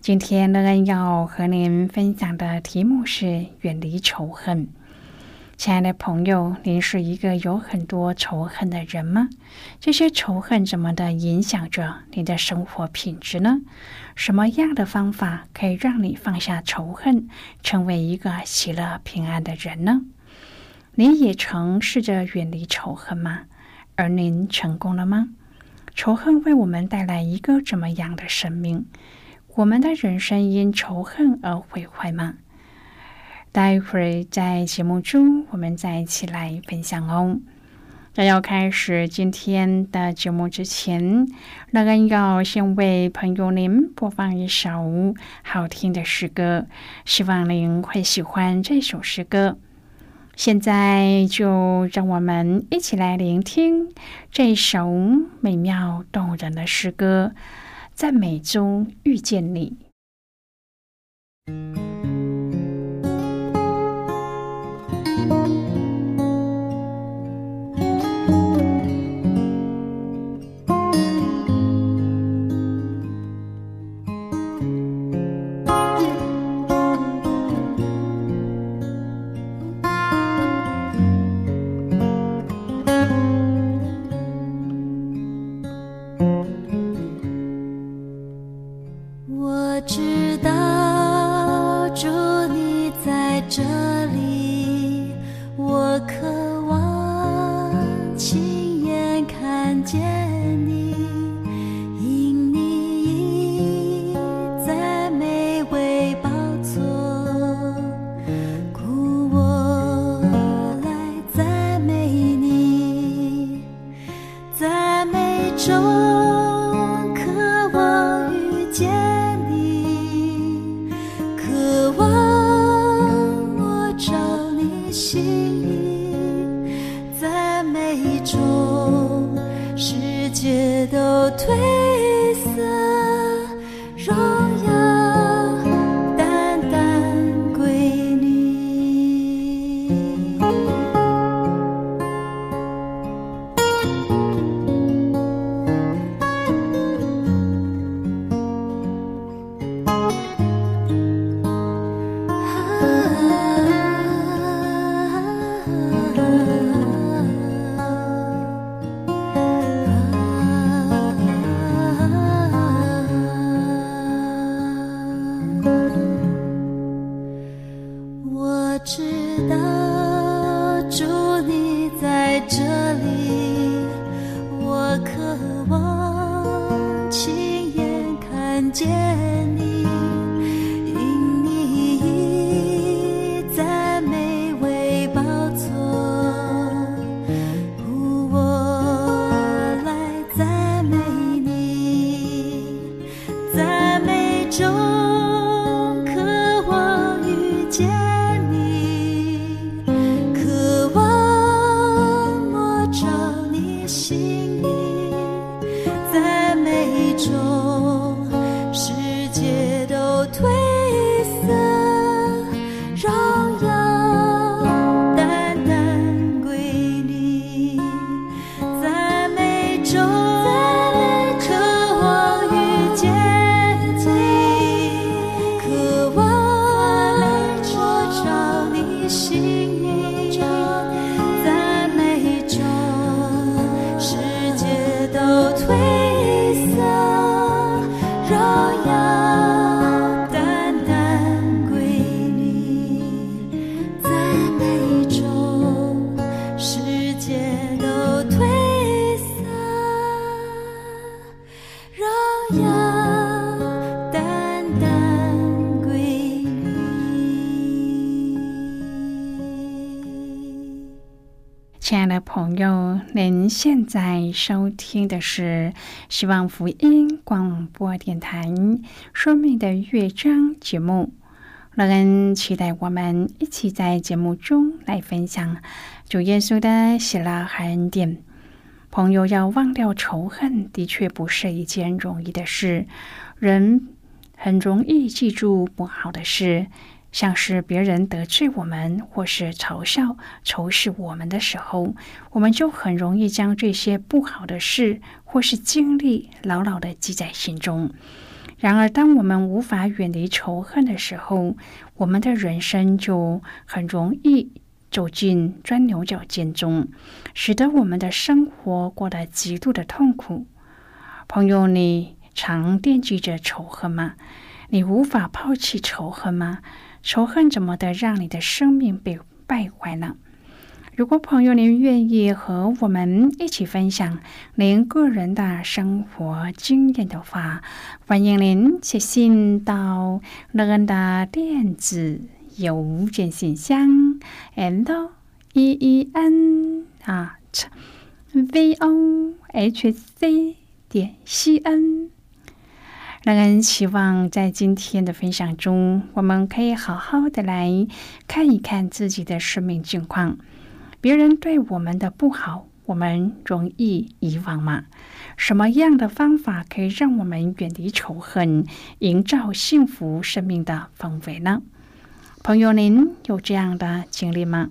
今天，乐恩要和您分享的题目是远离仇恨。亲爱的朋友，您是一个有很多仇恨的人吗？这些仇恨怎么的影响着你的生活品质呢？什么样的方法可以让你放下仇恨，成为一个喜乐平安的人呢？您也曾试着远离仇恨吗？而您成功了吗？仇恨为我们带来一个怎么样的生命？我们的人生因仇恨而毁坏吗？待会儿在节目中，我们再一起来分享哦。在要开始今天的节目之前，乐恩要先为朋友您播放一首好听的诗歌，希望您会喜欢这首诗歌。现在就让我们一起来聆听这首美妙动人的诗歌，在美中遇见你。中渴望遇见。您现在收听的是希望福音广播电台《生命的乐章》节目。乐恩期待我们一起在节目中来分享主耶稣的喜乐和恩典。朋友要忘掉仇恨，的确不是一件容易的事。人很容易记住不好的事。像是别人得罪我们，或是嘲笑、仇视我们的时候，我们就很容易将这些不好的事或是经历牢牢的记在心中。然而，当我们无法远离仇恨的时候，我们的人生就很容易走进钻牛角尖中，使得我们的生活过得极度的痛苦。朋友，你常惦记着仇恨吗？你无法抛弃仇恨吗？仇恨怎么的让你的生命被败坏呢？如果朋友您愿意和我们一起分享您个人的生活经验的话，欢迎您写信到乐恩的电子邮件信箱，and e e n 啊，v o h c 点 c n。让人希望在今天的分享中，我们可以好好的来看一看自己的生命境况。别人对我们的不好，我们容易遗忘吗？什么样的方法可以让我们远离仇恨，营造幸福生命的氛围呢？朋友，您有这样的经历吗？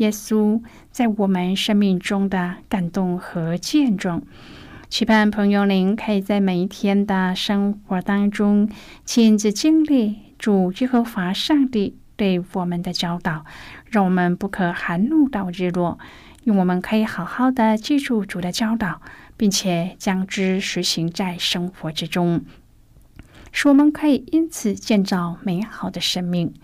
耶稣在我们生命中的感动和见证，期盼朋友您可以在每一天的生活当中亲自经历主耶和华上帝对我们的教导，让我们不可含怒到日落，因为我们可以好好的记住主的教导，并且将之实行在生活之中，使我们可以因此建造美好的生命。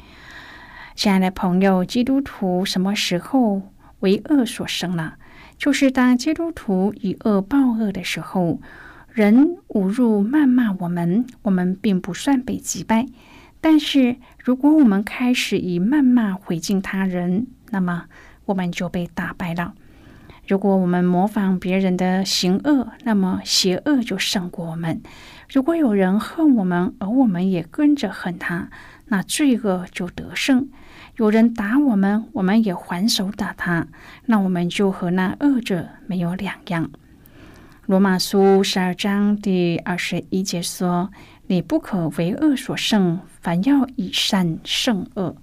亲爱的朋友，基督徒什么时候为恶所生呢？就是当基督徒以恶报恶的时候，人侮辱谩骂我们，我们并不算被击败。但是，如果我们开始以谩骂回敬他人，那么我们就被打败了。如果我们模仿别人的行恶，那么邪恶就胜过我们。如果有人恨我们，而我们也跟着恨他，那罪恶就得胜。有人打我们，我们也还手打他，那我们就和那恶者没有两样。罗马书十二章第二十一节说：“你不可为恶所胜，反要以善胜恶。”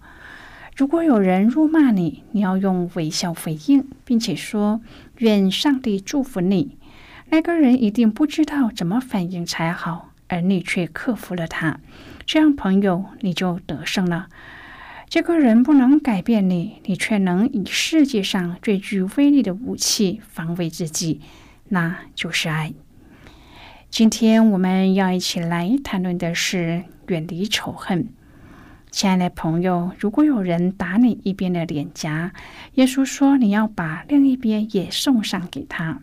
如果有人辱骂你，你要用微笑回应，并且说：“愿上帝祝福你。”那个人一定不知道怎么反应才好，而你却克服了他，这样朋友你就得胜了。这个人不能改变你，你却能以世界上最具威力的武器防卫自己，那就是爱。今天我们要一起来谈论的是远离仇恨。亲爱的朋友，如果有人打你一边的脸颊，耶稣说你要把另一边也送上给他。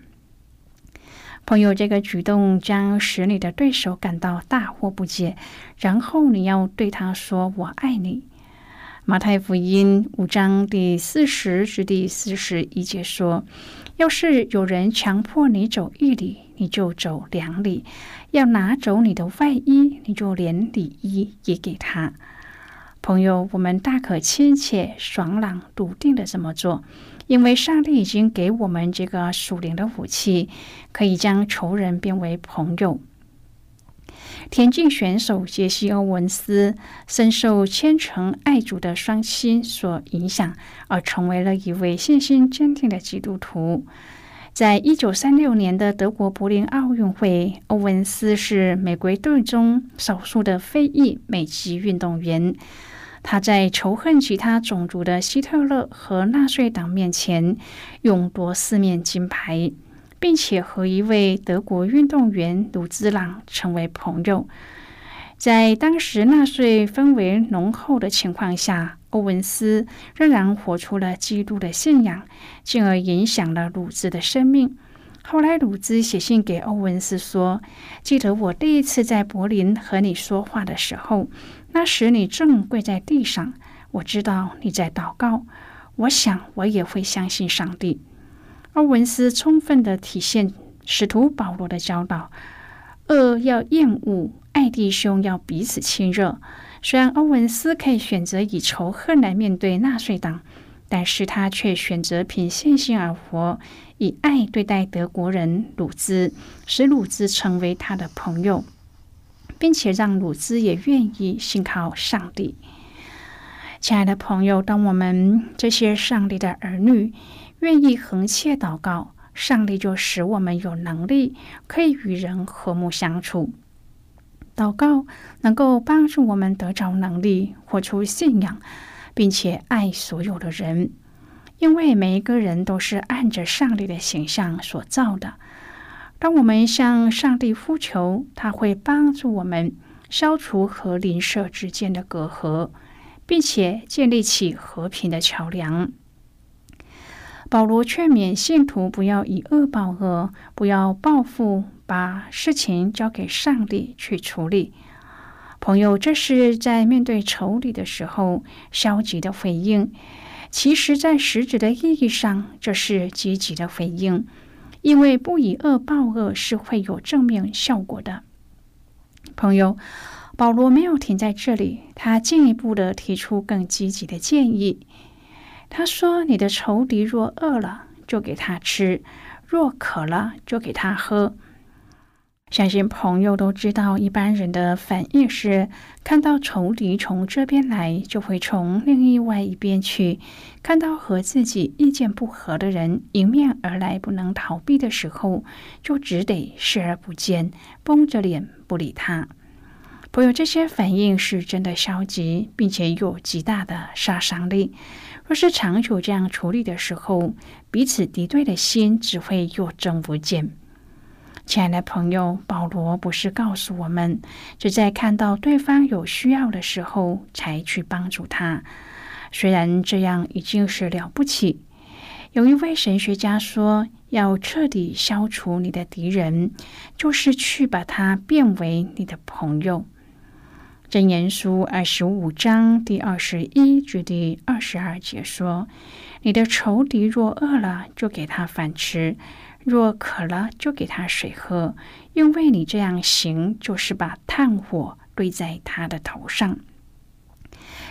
朋友，这个举动将使你的对手感到大惑不解，然后你要对他说：“我爱你。”马太福音五章第四十至第四十一节说：“要是有人强迫你走一里，你就走两里；要拿走你的外衣，你就连里衣也给他。”朋友，我们大可亲切、爽朗、笃定的这么做，因为上帝已经给我们这个属灵的武器，可以将仇人变为朋友。田径选手杰西·欧文斯深受虔诚爱主的双亲所影响，而成为了一位信心坚定的基督徒。在一九三六年的德国柏林奥运会，欧文斯是美国队中少数的非裔美籍运动员。他在仇恨其他种族的希特勒和纳粹党面前，勇夺四面金牌，并且和一位德国运动员鲁兹朗成为朋友。在当时纳粹氛围浓厚的情况下，欧文斯仍然活出了基督的信仰，进而影响了鲁兹的生命。后来，鲁兹写信给欧文斯说：“记得我第一次在柏林和你说话的时候。”那时你正跪在地上，我知道你在祷告。我想我也会相信上帝。欧文斯充分的体现使徒保罗的教导：恶要厌恶，爱弟兄要彼此亲热。虽然欧文斯可以选择以仇恨来面对纳粹党，但是他却选择凭信心而活，以爱对待德国人鲁兹，使鲁兹成为他的朋友。并且让鲁兹也愿意信靠上帝。亲爱的朋友，当我们这些上帝的儿女愿意横切祷告，上帝就使我们有能力可以与人和睦相处。祷告能够帮助我们得着能力，活出信仰，并且爱所有的人，因为每一个人都是按着上帝的形象所造的。当我们向上帝呼求，他会帮助我们消除和邻舍之间的隔阂，并且建立起和平的桥梁。保罗劝勉信徒不要以恶报恶，不要报复，把事情交给上帝去处理。朋友，这是在面对仇敌的时候消极的回应；其实，在实质的意义上，这是积极的回应。因为不以恶报恶是会有正面效果的。朋友，保罗没有停在这里，他进一步的提出更积极的建议。他说：“你的仇敌若饿了，就给他吃；若渴了，就给他喝。”相信朋友都知道，一般人的反应是看到仇敌从这边来，就会从另一外一边去；看到和自己意见不合的人迎面而来，不能逃避的时候，就只得视而不见，绷着脸不理他。朋友，这些反应是真的消极，并且有极大的杀伤力。若是长久这样处理的时候，彼此敌对的心只会有增无减。亲爱的朋友，保罗不是告诉我们，只在看到对方有需要的时候才去帮助他。虽然这样已经是了不起。有一位神学家说，要彻底消除你的敌人，就是去把他变为你的朋友。箴言书二十五章第二十一至第二十二节说：“你的仇敌若饿了，就给他饭吃。”若渴了，就给他水喝，因为你这样行，就是把炭火堆在他的头上。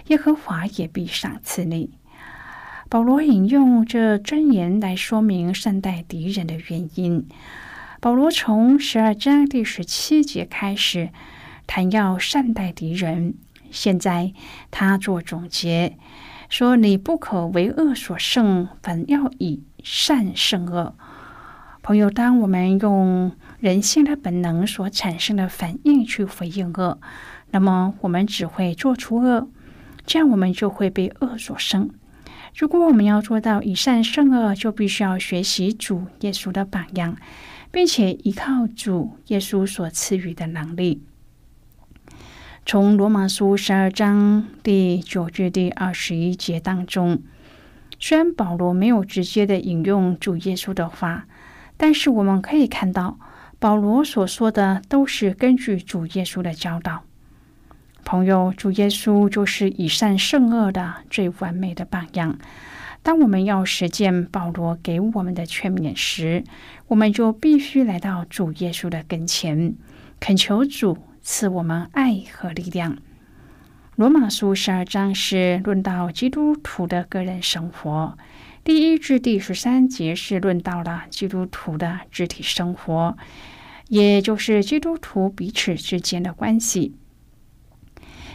耶和华也必赏赐你。保罗引用这箴言来说明善待敌人的原因。保罗从十二章第十七节开始谈要善待敌人，现在他做总结，说你不可为恶所胜，反要以善胜恶。朋友，当我们用人性的本能所产生的反应去回应恶，那么我们只会做出恶，这样我们就会被恶所胜。如果我们要做到以善胜恶，就必须要学习主耶稣的榜样，并且依靠主耶稣所赐予的能力。从罗马书十二章第九至第二十一节当中，虽然保罗没有直接的引用主耶稣的话。但是我们可以看到，保罗所说的都是根据主耶稣的教导。朋友，主耶稣就是以善胜恶的最完美的榜样。当我们要实践保罗给我们的劝勉时，我们就必须来到主耶稣的跟前，恳求主赐我们爱和力量。罗马书十二章是论到基督徒的个人生活。第一至第十三节是论到了基督徒的肢体生活，也就是基督徒彼此之间的关系。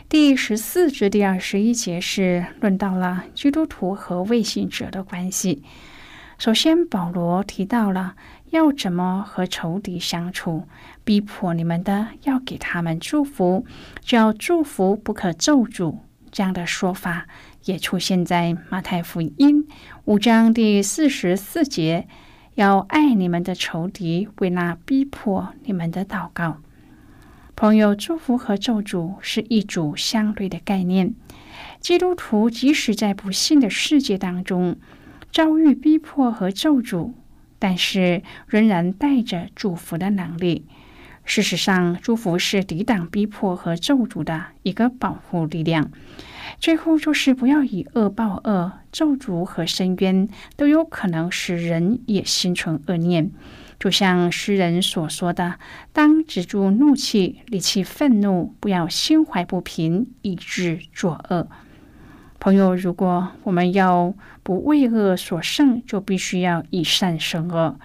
第十四至第二十一节是论到了基督徒和未信者的关系。首先，保罗提到了要怎么和仇敌相处，逼迫你们的要给他们祝福，只要祝福不可咒诅。这样的说法也出现在马太福音五章第四十四节：“要爱你们的仇敌，为那逼迫你们的祷告。”朋友，祝福和咒诅是一组相对的概念。基督徒即使在不幸的世界当中遭遇逼迫和咒诅，但是仍然带着祝福的能力。事实上，祝福是抵挡逼迫和咒诅的一个保护力量。最后就是不要以恶报恶，咒诅和深渊都有可能使人也心存恶念。就像诗人所说的：“当止住怒气，理气愤怒，不要心怀不平，以致作恶。”朋友，如果我们要不为恶所胜，就必须要以善胜恶。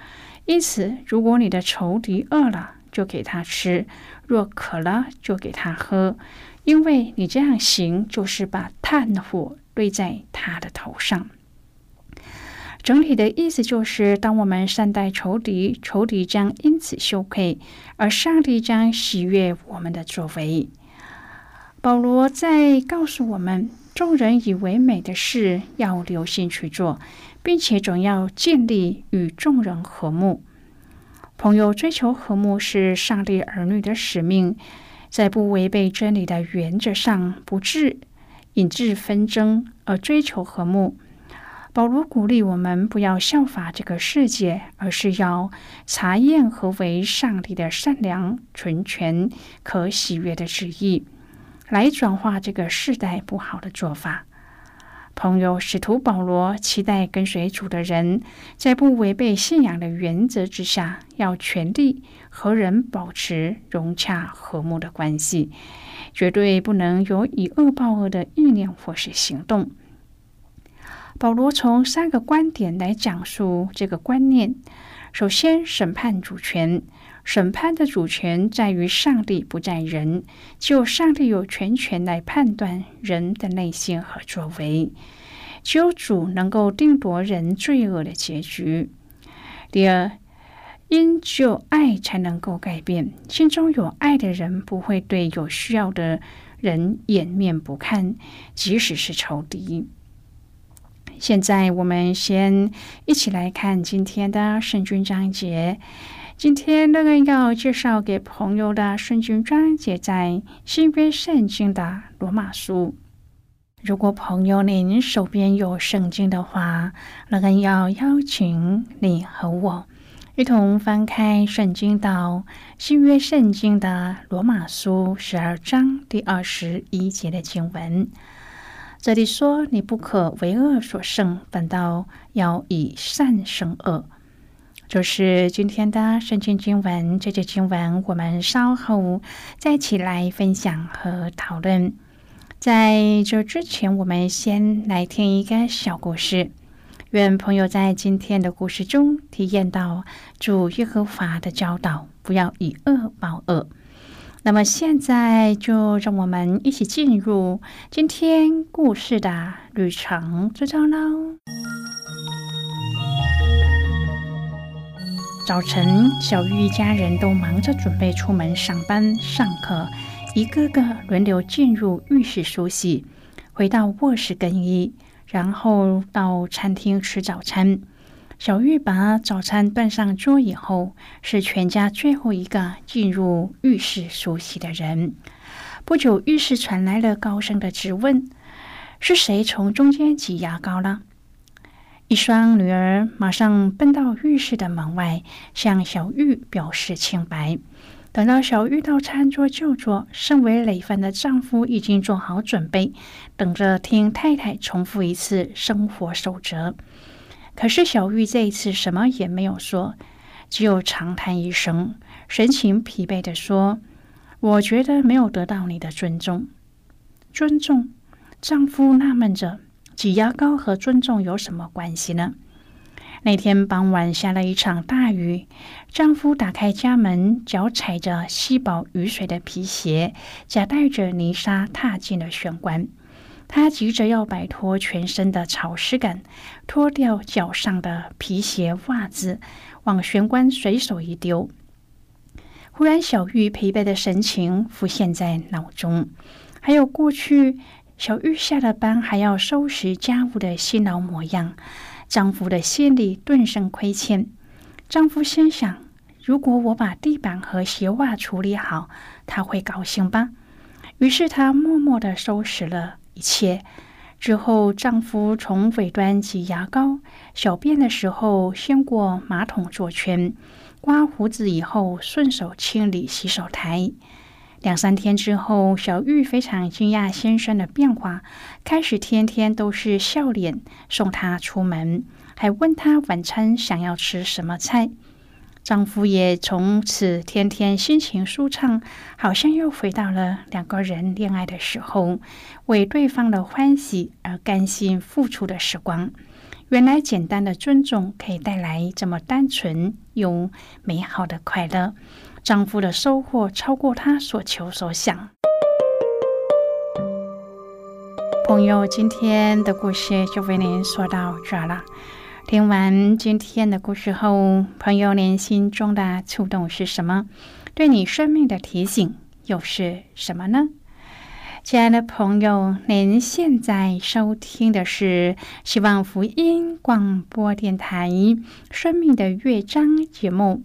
因此，如果你的仇敌饿了，就给他吃；若渴了，就给他喝，因为你这样行，就是把炭火堆在他的头上。整体的意思就是，当我们善待仇敌，仇敌将因此羞愧，而上帝将喜悦我们的作为。保罗在告诉我们，众人以为美的事要留心去做，并且总要建立与众人和睦。朋友追求和睦是上帝儿女的使命，在不违背真理的原则上，不致引致纷争而追求和睦。保罗鼓励我们不要效法这个世界，而是要查验何为上帝的善良、纯全、可喜悦的旨意，来转化这个世代不好的做法。朋友，使徒保罗期待跟随主的人，在不违背信仰的原则之下，要全力和人保持融洽和睦的关系，绝对不能有以恶报恶的意念或是行动。保罗从三个观点来讲述这个观念：首先，审判主权。审判的主权在于上帝，不在人。只有上帝有全权来判断人的内心和作为，只有主能够定夺人罪恶的结局。第二，因只有爱才能够改变，心中有爱的人不会对有需要的人掩面不看，即使是仇敌。现在我们先一起来看今天的圣经章节。今天乐恩要介绍给朋友的圣经章节在新约圣经的罗马书。如果朋友您手边有圣经的话，乐恩要邀请你和我一同翻开圣经到新约圣经的罗马书十二章第二十一节的经文。这里说：“你不可为恶所胜，反倒要以善胜恶。”就是今天的圣经经文，这节经文我们稍后再起来分享和讨论。在这之前，我们先来听一个小故事。愿朋友在今天的故事中体验到主耶和华的教导，不要以恶报恶。那么现在就让我们一起进入今天故事的旅程之中喽。早晨，小玉一家人都忙着准备出门上班、上课，一个个轮流进入浴室梳洗，回到卧室更衣，然后到餐厅吃早餐。小玉把早餐端上桌以后，是全家最后一个进入浴室梳洗的人。不久，浴室传来了高声的质问：“是谁从中间挤牙膏了？”一双女儿马上奔到浴室的门外，向小玉表示清白。等到小玉到餐桌就坐，身为累犯的丈夫已经做好准备，等着听太太重复一次生活守则。可是小玉这一次什么也没有说，只有长叹一声，神情疲惫的说：“我觉得没有得到你的尊重。”尊重？丈夫纳闷着。挤牙膏和尊重有什么关系呢？那天傍晚下了一场大雨，丈夫打开家门，脚踩着吸饱雨水的皮鞋，夹带着泥沙踏进了玄关。他急着要摆脱全身的潮湿感，脱掉脚上的皮鞋、袜子，往玄关随手一丢。忽然，小玉疲惫的神情浮现在脑中，还有过去小玉下了班还要收拾家务的辛劳模样。丈夫的心里顿生亏欠。丈夫心想：如果我把地板和鞋袜处理好，他会高兴吧？于是他默默的收拾了一切。之后，丈夫从尾端挤牙膏，小便的时候先过马桶做圈，刮胡子以后顺手清理洗手台。两三天之后，小玉非常惊讶先生的变化，开始天天都是笑脸送他出门，还问他晚餐想要吃什么菜。丈夫也从此天天心情舒畅，好像又回到了两个人恋爱的时候，为对方的欢喜而甘心付出的时光。原来简单的尊重可以带来这么单纯又美好的快乐。丈夫的收获超过他所求所想。朋友，今天的故事就为您说到这了。听完今天的故事后，朋友您心中的触动是什么？对你生命的提醒又是什么呢？亲爱的朋友，您现在收听的是希望福音广播电台《生命的乐章》节目。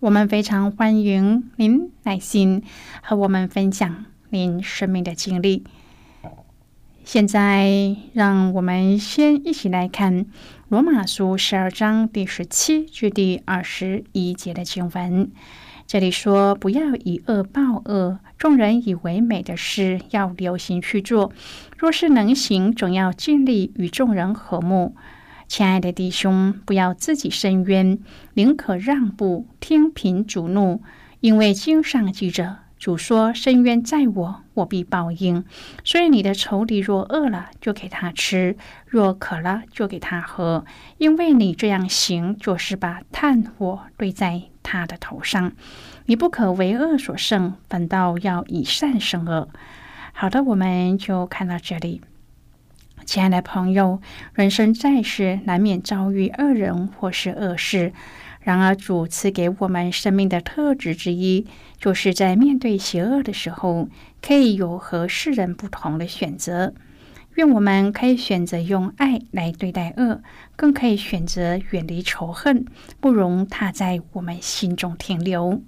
我们非常欢迎您耐心和我们分享您生命的经历。现在，让我们先一起来看《罗马书》十二章第十七至第二十一节的经文。这里说：“不要以恶报恶，众人以为美的事要留心去做。若是能行，总要尽力与众人和睦。”亲爱的弟兄，不要自己伸冤，宁可让步，听凭主怒。因为经上记着，主说：“深冤在我，我必报应。”所以你的仇敌若饿了，就给他吃；若渴了，就给他喝。因为你这样行，就是把炭火堆在他的头上。你不可为恶所胜，反倒要以善胜恶。好的，我们就看到这里。亲爱的朋友，人生在世，难免遭遇恶人或是恶事。然而，主赐给我们生命的特质之一，就是在面对邪恶的时候，可以有和世人不同的选择。愿我们可以选择用爱来对待恶，更可以选择远离仇恨，不容它在我们心中停留。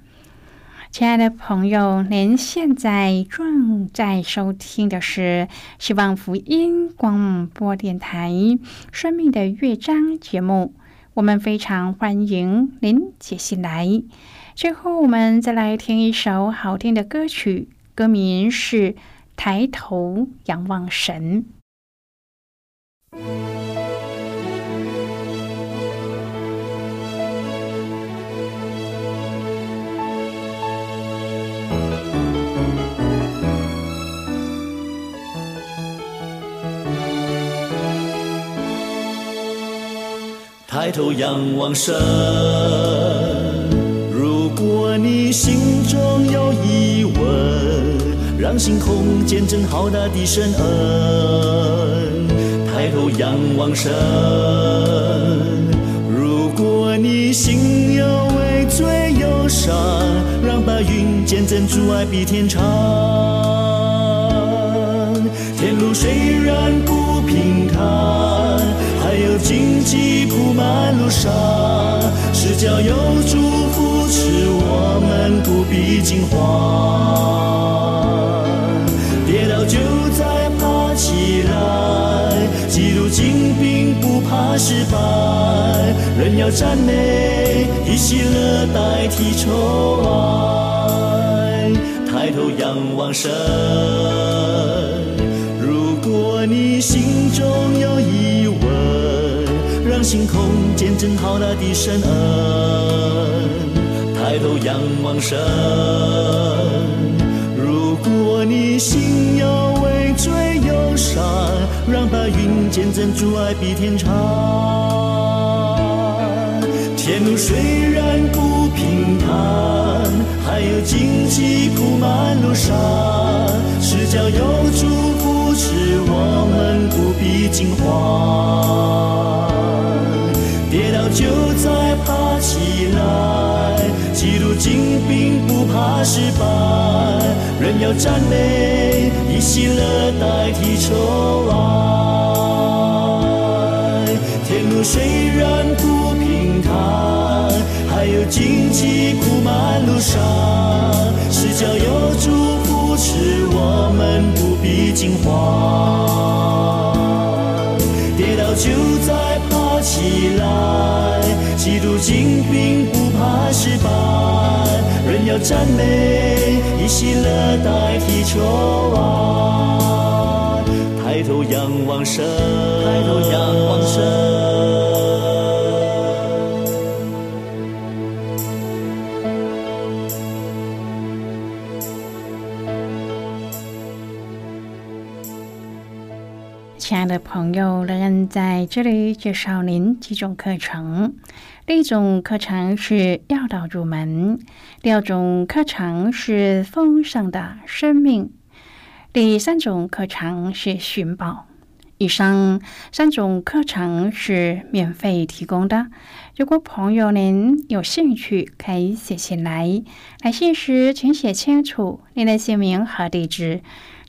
亲爱的朋友，您现在正在收听的是希望福音广播电台《生命的乐章》节目。我们非常欢迎您接进来。最后，我们再来听一首好听的歌曲，歌名是《抬头仰望神》。抬头仰望神，如果你心中有疑问，让星空见证浩大的神恩。抬头仰望神，如果你心有畏罪忧伤，让白云见证主爱比天长。天路虽然不平要赞美，以喜乐代替愁哀，抬头仰望神。如果你心中有疑问，让星空见证浩大的神恩。抬头仰望神，如果你心有畏罪忧伤，让白云见证主爱比天长。天路虽然不平坦，还有荆棘铺满路上，是叫有主扶持我们不必惊慌。跌倒就再爬起来，记录精兵不怕失败，人要赞美，以喜乐代替愁哀。天路虽然，荆棘铺满路上，是叫有主扶持我们，不必惊慌。跌倒就再爬起来，记住精兵不怕失败，人要赞美，以喜乐代替愁哀。抬头仰望神，抬头仰望神。亲爱的朋友，乐恩在这里介绍您几种课程。第一种课程是要道入门，第二种课程是丰盛的生命，第三种课程是寻宝。以上三种课程是免费提供的。如果朋友您有兴趣，可以写信来。来信时请写清楚您的姓名和地址。